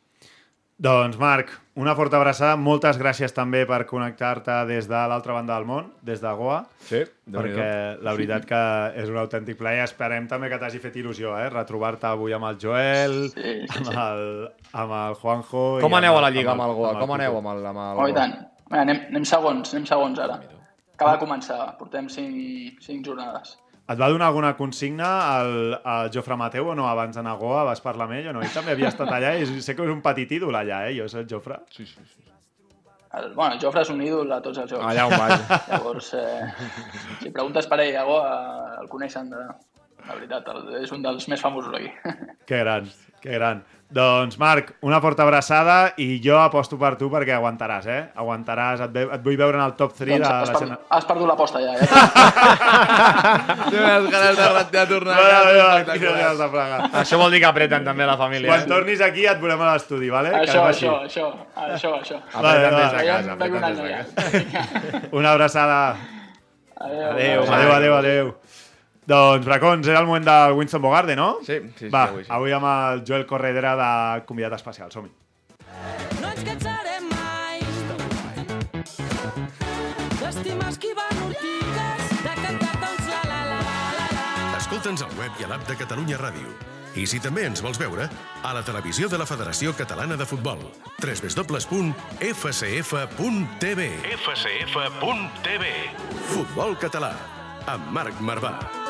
Doncs, Marc, una forta abraçada. Moltes gràcies també per connectar-te des de l'altra banda del món, des de Goa. Sí, perquè la veritat que és un autèntic plaer. Esperem també que t'hagi fet il·lusió, eh? Retrobar-te avui amb el Joel, Sí, sí, amb, el, amb el Juanjo... i Com amb aneu a la el- Lliga amb el Goa? Com Tito. aneu amb el, amb el Oh, i Goa? tant. Bé, anem, anem segons, anem segons ara. Acaba de començar, portem cinc, cinc jornades. Et va donar alguna consigna al, al Jofre Mateu o no abans d'anar a Goa? Vas parlar amb ell o no? Ell també havia estat allà i sé que és un petit ídol allà, eh? Jo és el Jofre. Sí, sí, sí. El, bueno, el Jofre és un ídol a tots els jocs. Allà on vaig. Llavors, eh, si preguntes per ell a Goa, el coneixen de, la veritat, el, és un dels més famosos aquí. Que gran, que Que gran. Doncs, Marc, una forta abraçada i jo aposto per tu perquè aguantaràs, eh? Aguantaràs, et, ve, et vull veure en el top 3 Doncs de has, la gent... has perdut l'aposta ja. eh? Té unes ganes de, de tornar a Mare casa meva, quines espectaculars. ganes de plegar. Això vol dir que apreten també la família. Quan eh? tornis aquí et veurem a l'estudi, vale? això, això, això, això, això. Vale, Apreten des vale. de Ja casa. Apreten des de casa. ja. Una abraçada. Adéu. Adéu, Adéu, adéu, adéu. Doncs, Bracons, era el moment del Winston Bogarde, no? Sí, sí, sí, Va, avui sí. avui amb el Joel Corredera de convidat especial. Som-hi. No ens cansarem mai d'estimar esquivant ortigues, de cantar-te uns la la la la la. Escolta'ns al web i a l'app de Catalunya Ràdio. I si també ens vols veure, a la televisió de la Federació Catalana de Futbol. www.fcf.tv fcf.tv Futbol català, amb Marc Marvà.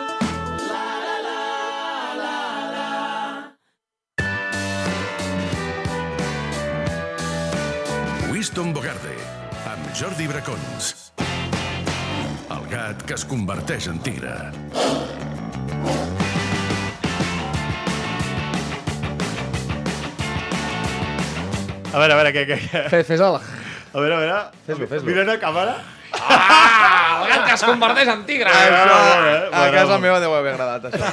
Winston Bogarde, amb Jordi Bracons. El gat que es converteix en tigre. A veure, a veure, què, què, què? Fes, fes el... A veure, a veure. Fes-lo, fes-lo. Mira a càmera. Ah, el gat que es converteix en tigre! Això, a casa meva deu haver agradat, això.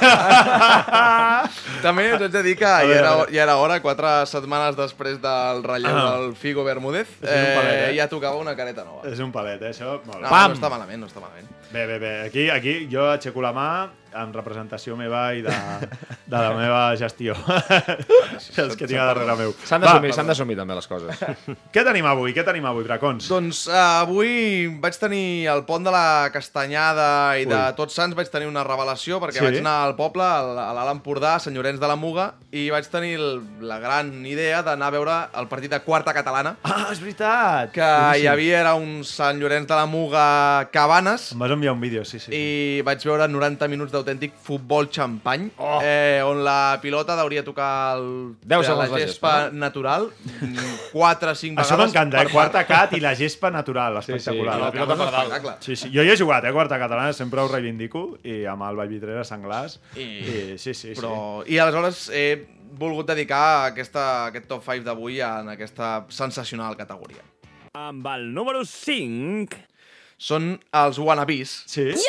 També us haig de dir que ja era, ja era hora, quatre setmanes després del relleu Ah. del Figo Bermúdez, un palet, eh? ja tocava una careta nova. És un palet, eh, això? Molt bé. No, no està malament, no està malament. Bé, bé, bé. Aquí, aquí jo aixeco la mà en representació meva i de, de la meva gestió. Els que tinc a darrere meu. S'han d'assumir, s'han d'assumir també les coses. Què tenim avui? Què tenim avui, Dracons? Doncs uh, avui vaig tenir el pont de la Castanyada i de Ui. Tots Sants vaig tenir una revelació perquè Sí? vaig anar al poble, al- a l'Alt Empordà, a Sant Llorenç de la Muga, i vaig tenir el, la gran idea d'anar a veure el partit de quarta catalana, Ah, és veritat! que hi havia era un Sant Llorenç de la Muga Cabanes, Em vas enviar un vídeo, sí, sí. i vaig veure 90 minuts d'autèntic futbol xampany, Oh. eh, on la pilota hauria tocar el, 10 la la gespa gespa, natural 4 o 5 vegades. Això m'encanta, eh? Quarta cat i la gespa natural, sí, espectacular. i la No, pilota per dalt. Sí, sí. Jo hi he jugat, eh, quarta catalana, sempre ho reivindico, i amb el Vallvidrera Sanglàs. I- I, sí, sí, Però... I aleshores he volgut dedicar aquesta, aquest top 5 d'avui en aquesta sensacional categoria. Amb el número 5... Són els wannabes. sí. Sí?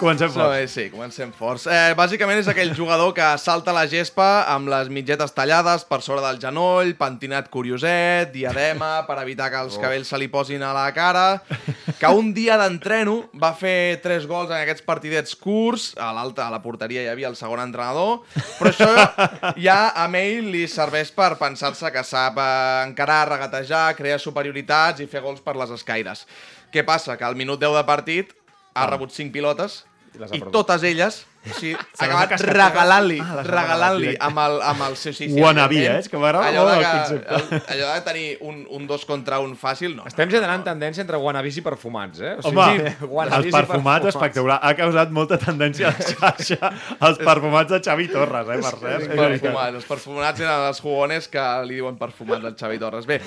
Comencem So, forts. eh, sí, comencem forts. Eh, bàsicament és aquell jugador que salta la gespa amb les mitgetes tallades per sobre del genoll, pentinat curioset, diadema, per evitar que els cabells se li posin a la cara, que un dia d'entreno va fer tres gols en aquests partidets curts, a l'alta, a la porteria hi havia el segon entrenador, però això ja a ell li serveix per pensar-se que sap eh, encarar, regatejar, crear superioritats i fer gols per les escaires. Què passa? Que al minut 10 de partit ha rebut 5 pilotes i perdut. totes elles o sigui, ha acabat regalant-li? Ah, regalant-li amb el, amb el seu... Sí, sí, Wannabe, eh? És que m'agrada molt de el concepte. el- Allò de tenir un, un dos contra un fàcil, no. Estem generant tendència entre wannabes i perfumats, eh? Home, wannabes els perfumats espectacular. Ha causat molta tendència a la xarxa els perfumats de Xavi Torres, eh, per cert. Els perfumats, els perfumats eren els jugones que li diuen perfumats al Xavi Torres. Bé,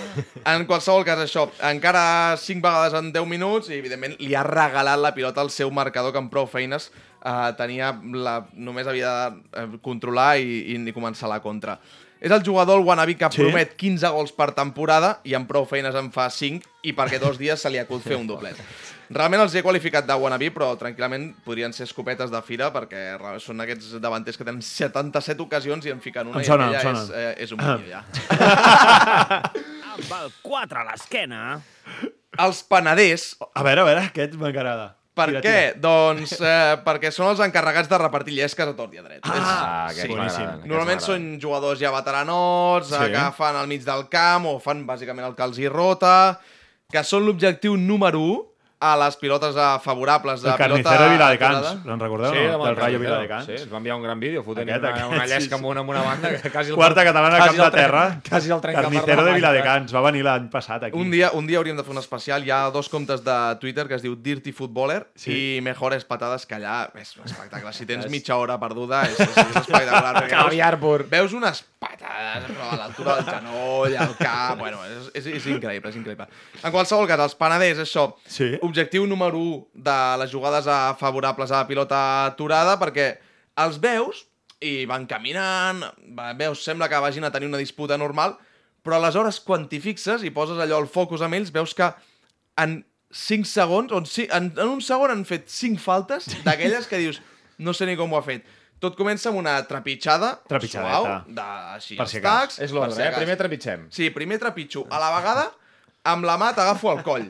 en qualsevol cas, això, encara 5 vegades en 10 minuts i, evidentment, li ha regalat la pilota al seu marcador que amb prou feines eh, tenia la, només havia de eh, controlar i, i començar la contra. És el jugador, el wannabe, que Sí? promet 15 gols per temporada i amb prou feines en fa 5 i perquè dos dies se li acut fer un doblet. Realment els he qualificat de wannabe, però tranquil·lament podrien ser escopetes de fira perquè són aquests davanters que tenen 77 ocasions i en fiquen una Em sona, i sona. és, eh, és un milió ja. Amb el 4 a l'esquena... Els panaders, A veure, a veure, aquest m'agrada. Per Tira, què? tira. Doncs eh, perquè són els encarregats de repartir llesques a tort i a dret. És- Ah, Sí. Boníssim. Normalment són jugadors ja veteranots, Sí. sí. que fan al mig del camp o fan bàsicament el que els hi rota, que són l'objectiu número 1 a les pilotes favorables de El pilota carnicero de Viladecans, aturada. en recordeu? Sí, no? del Del Rayo. Viladecans. Sí, ens va enviar un gran vídeo fotent Aquest, una, aquest, una llesca sí. amb una, amb una banda que quasi el Quarta catalana quasi camp de terra. Quasi el trenca Carnicero de. Viladecans. Va venir l'any passat aquí. Un dia, un dia hauríem de fer un especial. Hi ha dos comptes de Twitter que es diu Dirty Footballer Sí. i Mejores Patades, que allà és un espectacle. Si tens mitja hora perduda, és, és, és espectacular. Caviar pur. Veus unes patades però a l'altura del genoll, al cap... Bueno, és, és, és increïble, és increïble. En qualsevol cas, els Penedès, això, Sí. Objectiu número 1 de les jugades a favorables a la pilota aturada, perquè els veus i van caminant, veus, sembla que vagin a tenir una disputa normal, però aleshores quan t'hi fixes i poses allò el focus amb ells, veus que en 5 segons, o en, en, en un segon han fet 5 faltes d'aquelles que dius, no sé ni com ho ha fet. Tot comença amb una trepitjada suau, de, així, Per si tacs, És l'ordre, si eh? Primer trepitgem. Sí, primer trepitjo. A la vegada, amb la mà t'agafo al coll.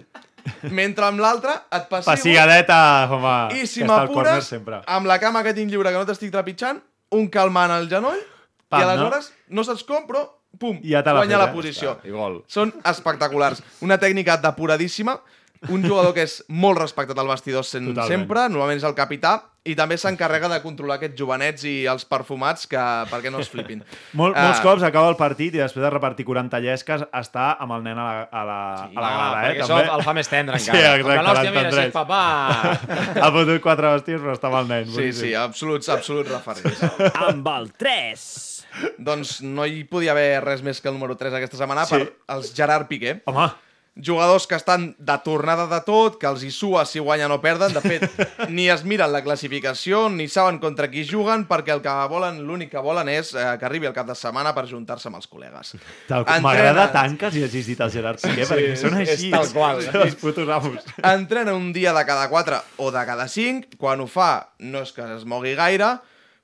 Mentre amb l'altra et passigo... Passigadeta, home, I si m'apures, amb la cama que tinc lliure que no t'estic trepitjant, un calmant al genoll, Pam, i aleshores no, saps com, però pum, Ja l'ha guanya fet, la eh? posició. I gol. Són espectaculars. Una tècnica depuradíssima, un jugador que és molt respectat al vestidor sen Totalment. sempre, normalment és el capità, i també s'encarrega de controlar aquests jovenets i els perfumats que, perquè no es flipin. Mol, molts Ah, cops acaba el partit i després de repartir 40 llesques està amb el nen a la, a la, Sí, a la grada, eh? perquè això el fa més tendre Sí, encara. exacte, Com que l'hòstia, mira, és papà. ha fotut quatre vestis, però està amb el nen. Sí, sí, absoluts, absoluts referents. Amb el 3. doncs no hi podia haver res més que el número 3 aquesta setmana Sí. per els Gerard Piqué. Home, Jugadors que estan de tornada de tot, que els hi sua si guanyen o perden. De fet, ni es miren la classificació, ni saben contra qui juguen, perquè el que volen, l'únic que volen és eh, que arribi el cap de setmana per juntar-se amb els col·legues. tal- Entrenen- m'agrada tant que si hagis dit el Gerard Piqué, Sí, perquè són és- és així. tal qual. Són els putos amos. Entrena un dia de cada 4 o de cada 5. Quan ho fa, no és que es mogui gaire.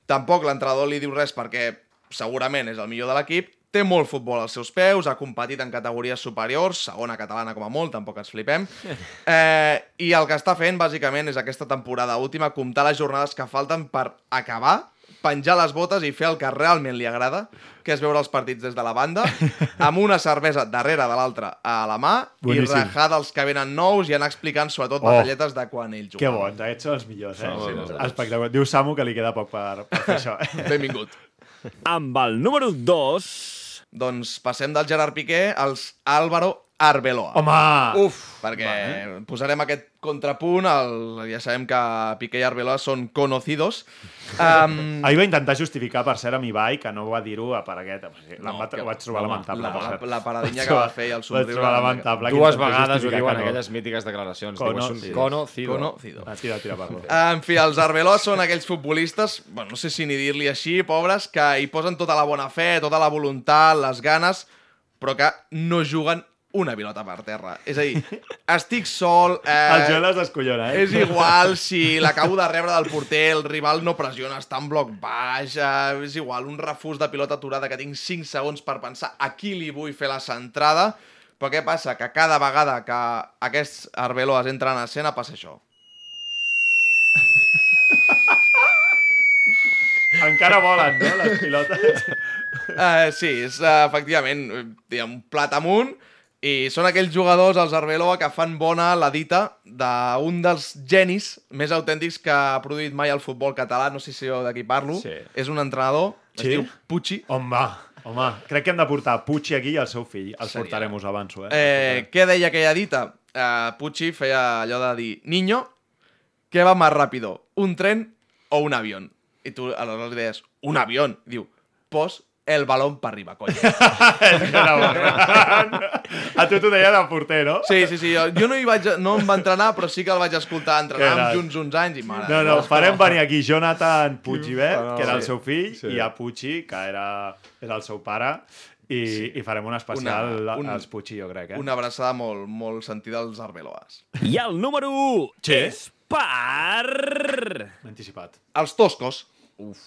Tampoc l'entrenador li diu res perquè segurament és el millor de l'equip. Té molt futbol als seus peus, ha competit en categories superiors, segona catalana com a molt, tampoc ens flipem. Eh, I el que està fent, bàsicament, és aquesta temporada última, comptar les jornades que falten per acabar, penjar les botes i fer el que realment li agrada, que és veure els partits des de la banda, amb una cervesa darrere de l'altra a la mà Boníssim. i rajar dels que venen nous i anar explicant sobretot Oh. batalletes de quan ell jugava. Que bons, aquests són els millors, eh? Sí, sí. Espectacular. Diu Samu que li queda poc per, per fer això. Benvingut. Amb el número 2. Doncs passem del Gerard Piqué als Álvaro Arbeloa. Home! Uf! Perquè posarem aquest contrapunt, el, ja sabem que Piqué i Arbeloa són conocidos. Um, Ahir va intentar justificar, per cert, amb Ibai, que no va dir-ho per aquest... O sigui, No, que- ho vaig trobar home, lamentable, la- per la- cert. la paradinha Vaig que va trobar- fer i el Vaig somriure trobar lamentable. que Dues vegades ho diuen que no. aquelles mítiques declaracions. Cono- Diu, és un sí. conocido. Conocido. Ah, tira, tira, perdó. En fi, els Arbeloa són aquells futbolistes, bueno, no sé si ni dir-li així, pobres, que hi posen tota la bona fe, tota la voluntat, les ganes, però que no juguen una pilota per terra. És a dir, estic sol... El Eh, Joel es descollona, eh? és igual si l'acabo de rebre del porter, el rival no pressiona, està en bloc baix, eh, és igual, un refús de pilota aturada que tinc 5 segons per pensar a qui li vull fer la centrada, però què passa? Que cada vegada que aquests Arbeloas entren a escena passa això. Encara volen, no, les pilotes? Uh, sí, és uh, efectivament diguem, un plat amunt i són aquells jugadors, els Arbeloa, que fan bona la dita d'un dels genis més autèntics que ha produït mai el futbol català, no sé si jo de qui parlo, Sí. és un entrenador, es Sí? diu Pucci. Home, home, crec que hem de portar Puig aquí i el seu fill. Els Seria. portarem, us avanço, eh? Eh, què deia aquella dita? Uh, Pucci feia allò de dir Niño, què va més ràpido? Un tren o un avión? I tu aleshores li deies, un avión. Diu, pos el balón per arriba, coño. A tu t'ho deia de porter, no? Sí, sí, sí. Jo, jo no, hi vaig, no em va entrenar, però sí que el vaig escoltar Que entrenar amb junts uns anys i mare. No, no, farem venir aquí Jonathan Puigibert, que era el sí. seu fill, Sí. i a Puig, que era, era el seu pare, i, i farem un especial Una- un- als Puig, jo crec, eh? Una abraçada molt, molt sentida als Arbeloas. I el número 1 Sí. és per... M'he anticipat. Els toscos. Uf.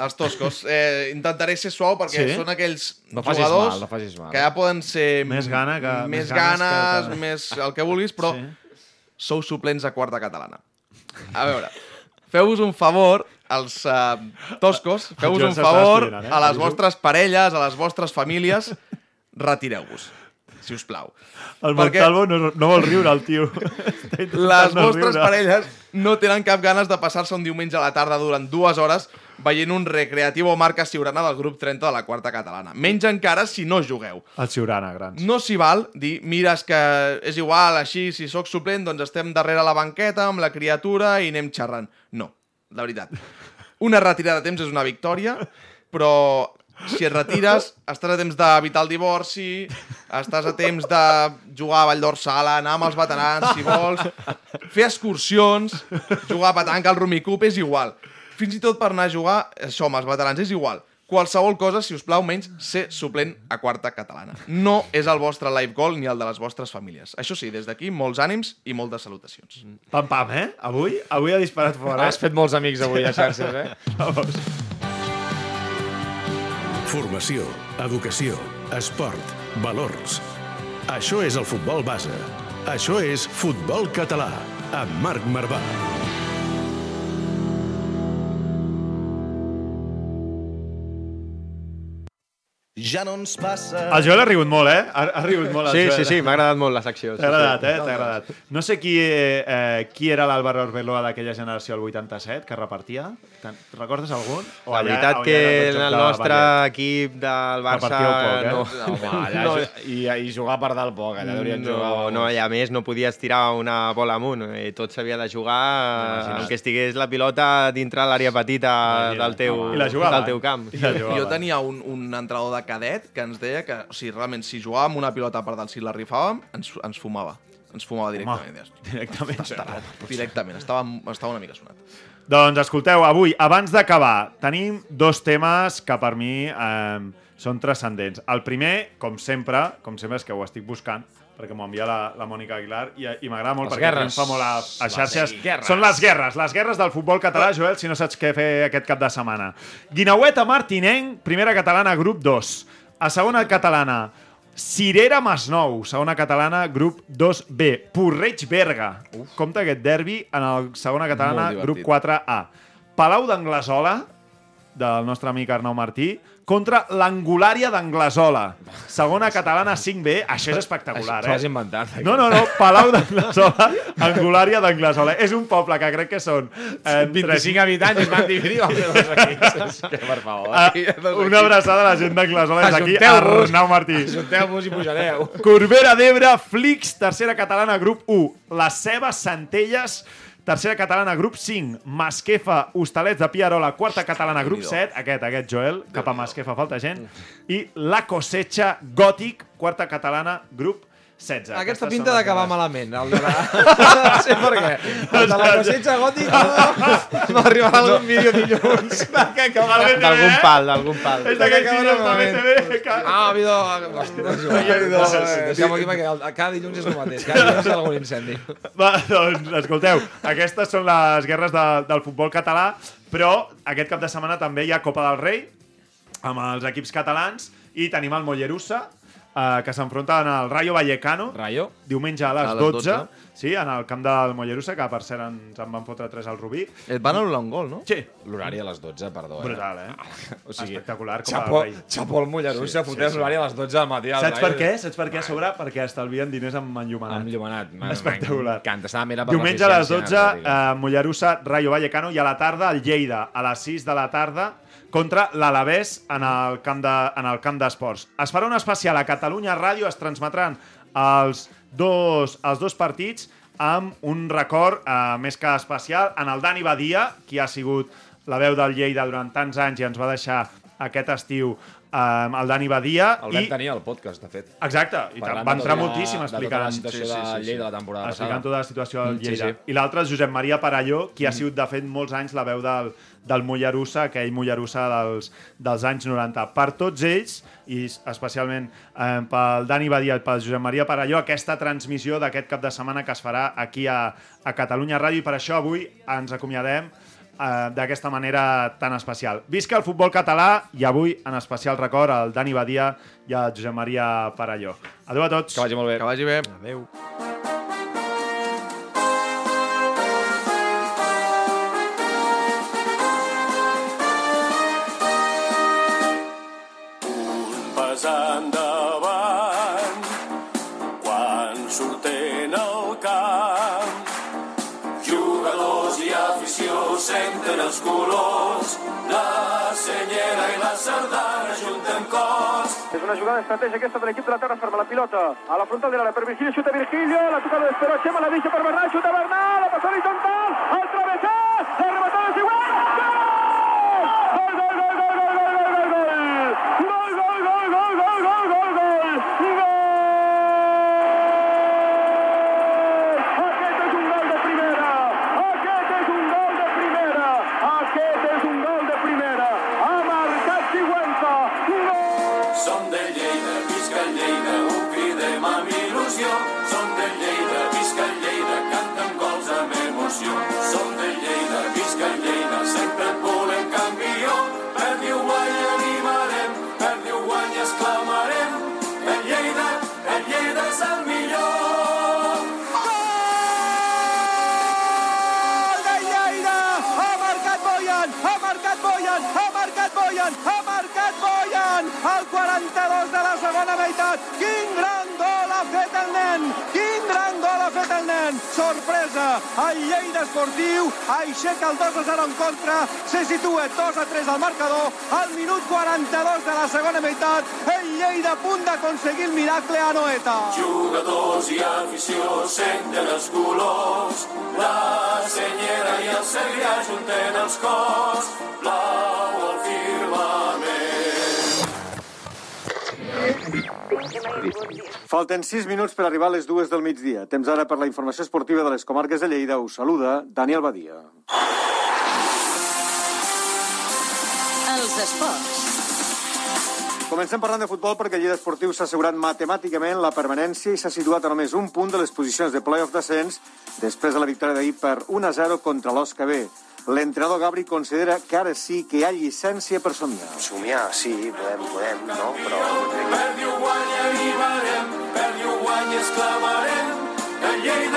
Els toscos. Eh, intentaré ser suau perquè Sí? són aquells No jugadors mal, no mal. que ja poden ser... Més gana que- Més, més ganes que- més el que vulguis, però Sí. sou suplents a quarta catalana. A veure, feu-vos un favor, els uh, toscos, feu-vos un favor eh? a les vostres parelles, a les vostres famílies, retireu-vos, si us plau. El Perquè- Montalvo no, no vol riure, el tio. Les no vostres riure. parelles no tenen cap ganes de passar-se un diumenge a la tarda durant dues hores veient un recreativo marca Siurana del grup 30 de la quarta catalana. Menys encara si no jugueu. El Ciurana, grans. No s'hi val dir, mira, és que és igual, així, si sóc suplent, doncs estem darrere la banqueta amb la criatura i anem xerrant. No, la veritat. Una retirada de temps és una victòria, però si et retires, estàs a temps d'evitar el divorci, estàs a temps de jugar a Vall d'Orsala, anar amb els veterans, si vols, fer excursions, jugar a petanca, al Rumicup, és igual. Fins i tot per anar a jugar, això, amb els veterans, és igual. Qualsevol cosa, si us plau, menys ser suplent a quarta catalana. No és el vostre live goal ni el de les vostres famílies. Això sí, des d'aquí, molts ànims i moltes salutacions. Pam, pam, eh? Avui, avui ha disparat fora. Has fet molts amics avui a xarxes, eh? Vamos. Formació, educació, esport, valors. Això és el futbol base. Això és Futbol Català, amb Marc Marvà. Ja no ens passa... El Joel ha rigut molt, eh? Ha, ha rigut molt el Sí, Joel. sí, sí, m'ha agradat molt la secció. T'ha agradat, eh? T'ha agradat. No sé qui, eh, eh, qui era l'Àlvaro Arbeloa d'aquella generació, el 87, que repartia. Te'n recordes algun? O La allà- veritat que allà el de nostre bàsquet? equip del Barça... Poc, eh? no, No, home, allà, no, I, I jugar per dalt poc, allà deurien no, jugar... no, i a més no podies tirar una bola amunt, eh, tot s'havia de jugar eh, que estigués la pilota dintre l'àrea petita del teu, I la jugaven. del teu camp. I la jugaven. Jo tenia un, un entrenador de cadet que ens deia que, o sigui, realment, si jugàvem una pilota per dalt, si la rifàvem, ens, ens fumava. Ens fumava directament. Home, directament. Estava, directament, estava, estava una mica sonat. Doncs escolteu, avui, abans d'acabar, tenim dos temes que per mi eh, són transcendents. El primer, com sempre, com sempre és que ho estic buscant, perquè m'ho envia la, la Mònica Aguilar, i, i m'agrada molt Les perquè guerres. triomfa molt a, a Les xarxes. guerres. Són les guerres, les guerres del futbol català, Joel, si no saps què fer aquest cap de setmana. Guinaueta Martinenc, primera catalana, grup 2. A segona catalana, Cirera Masnou, segona catalana, grup 2B. Porreig Berga. Uf. Compte aquest derbi en el segona catalana, grup divertit. 4A. Palau d'Anglesola, del nostre amic Arnau Martí, contra l'Angulària d'Anglesola. Segona catalana 5B. Això és espectacular, Això eh? inventat. No, no, no, Palau d'Anglesola, Angulària d'Anglesola. És un poble que crec que són... Eh, 25 habitants i es van dividir dos equips. És que, per favor. Ah, una abraçada a la gent d'Anglesola des d'aquí. Arnau Martí. Ajunteu-vos i pujareu. Corbera d'Ebre, Flix, tercera catalana, grup 1. Les Cebes, Centelles, tercera catalana, grup 5. Masquefa, Hostalets de Piarola, quarta catalana, grup 7. Aquest, aquest, Joel, cap a Masquefa, falta gent. I La Cosecha, Gòtic, quarta catalana, grup 16. Aquesta pinta d'acabar malament. El de la... no sé per què. El de la cosecha gòtica m'arribarà algun vídeo dilluns. D'algun pal, d'algun pal. És d'aquells Acaba vídeos de. BTV que... Ah, ha habido... Deixeu-m'ho aquí perquè cada dilluns és el mateix. Cada dilluns hi ha algun incendi. Va, doncs, escolteu, aquestes són les guerres de, del futbol català, però aquest cap de setmana també hi ha Copa del Rei, amb els equips catalans, i tenim el Mollerussa, eh, que s'enfronten al Rayo Vallecano, Rayo. diumenge a les, A les 12, 12. sí, en el camp del Mollerussa, que per cert ens en van fotre 3 al Rubí. Et van anul·lar un gol, no? Sí. L'horari a les 12, perdó. Eh? Brutal, eh? O sigui, Espectacular, Copa Xapó, Rei. xapó el Mollerussa, sí, fotem sí. l'horari a les 12 del matí. al Saps per què? Saps per què a sobre? Perquè estalvien diners amb enllumenat. Amb llumenat. Espectacular. M'encanta. Estava mirant per Diumenge a les l'eficiència 12, energètica. eh, Mollerussa, Rayo Vallecano, i a la tarda el Lleida, a les 6 de la tarda, contra l'Alavés en el camp de, en el camp d'esports. Es farà un especial a Catalunya Ràdio, es transmetran els dos, els dos partits amb un record eh, més que especial en el Dani Badia, qui ha sigut la veu del Lleida durant tants anys i ens va deixar aquest estiu eh, el Dani Badia. El vam i... tenir al podcast, de fet. Exacte, i Parlant va de entrar moltíssim de tota explicant... la situació de Lleida la temporada explicant passada. tota la situació del Mm, sí, Lleida. sí. I l'altre és Josep Maria Parelló, qui ha sigut, de fet, molts anys la veu del, del Mollerussa, aquell Mollerussa dels, dels anys 90. Per tots ells, i especialment eh, pel Dani Badia i pel Josep Maria Parelló, aquesta transmissió d'aquest cap de setmana que es farà aquí a, a Catalunya Ràdio, i per això avui ens acomiadem d'aquesta manera tan especial. Visca el futbol català i avui en especial record al Dani Badia i al Josep Maria Parelló. Adéu a tots. Que vagi molt bé. Que vagi bé. Adéu. Es una jugada estratègica aquesta de l'equip de la Terra, ferma la pilota. A la frontal de l'àrea per Virgilio, xuta Virgilio, la tocada d'Espero, Xema, la deixa per Bernal, xuta Bernal, la passa horizontal, al travessar, Boyan! Ha marcat Boyan! Al 42 de la segona meitat. Quin gran gol ha fet el nen! Quin gran gol ha fet el nen! Sorpresa! El Lleida Esportiu aixeca el 2 a 0 en contra. Se situa 2 a 3 al marcador. Al minut 42 de la segona meitat, el Lleida a punt d'aconseguir el miracle a Noeta. Jugadors i afició senten els colors, la senyera i el segrià junten els cors, blau Falten 6 minuts per arribar a les dues del migdia. Temps ara per la informació esportiva de les comarques de Lleida. Us saluda Daniel Badia. Els esports. Comencem parlant de futbol perquè el Lleida Esportiu s'ha assegurat matemàticament la permanència i s'ha situat a només un punt de les posicions de playoff d'ascens després de la victòria d'ahir per 1-0 contra l'Osca B. L'entrenador Gabri considera que ara sí que hi ha llicència per somiar. Somiar, sí, podem, podem, no? Però... exclamaré, la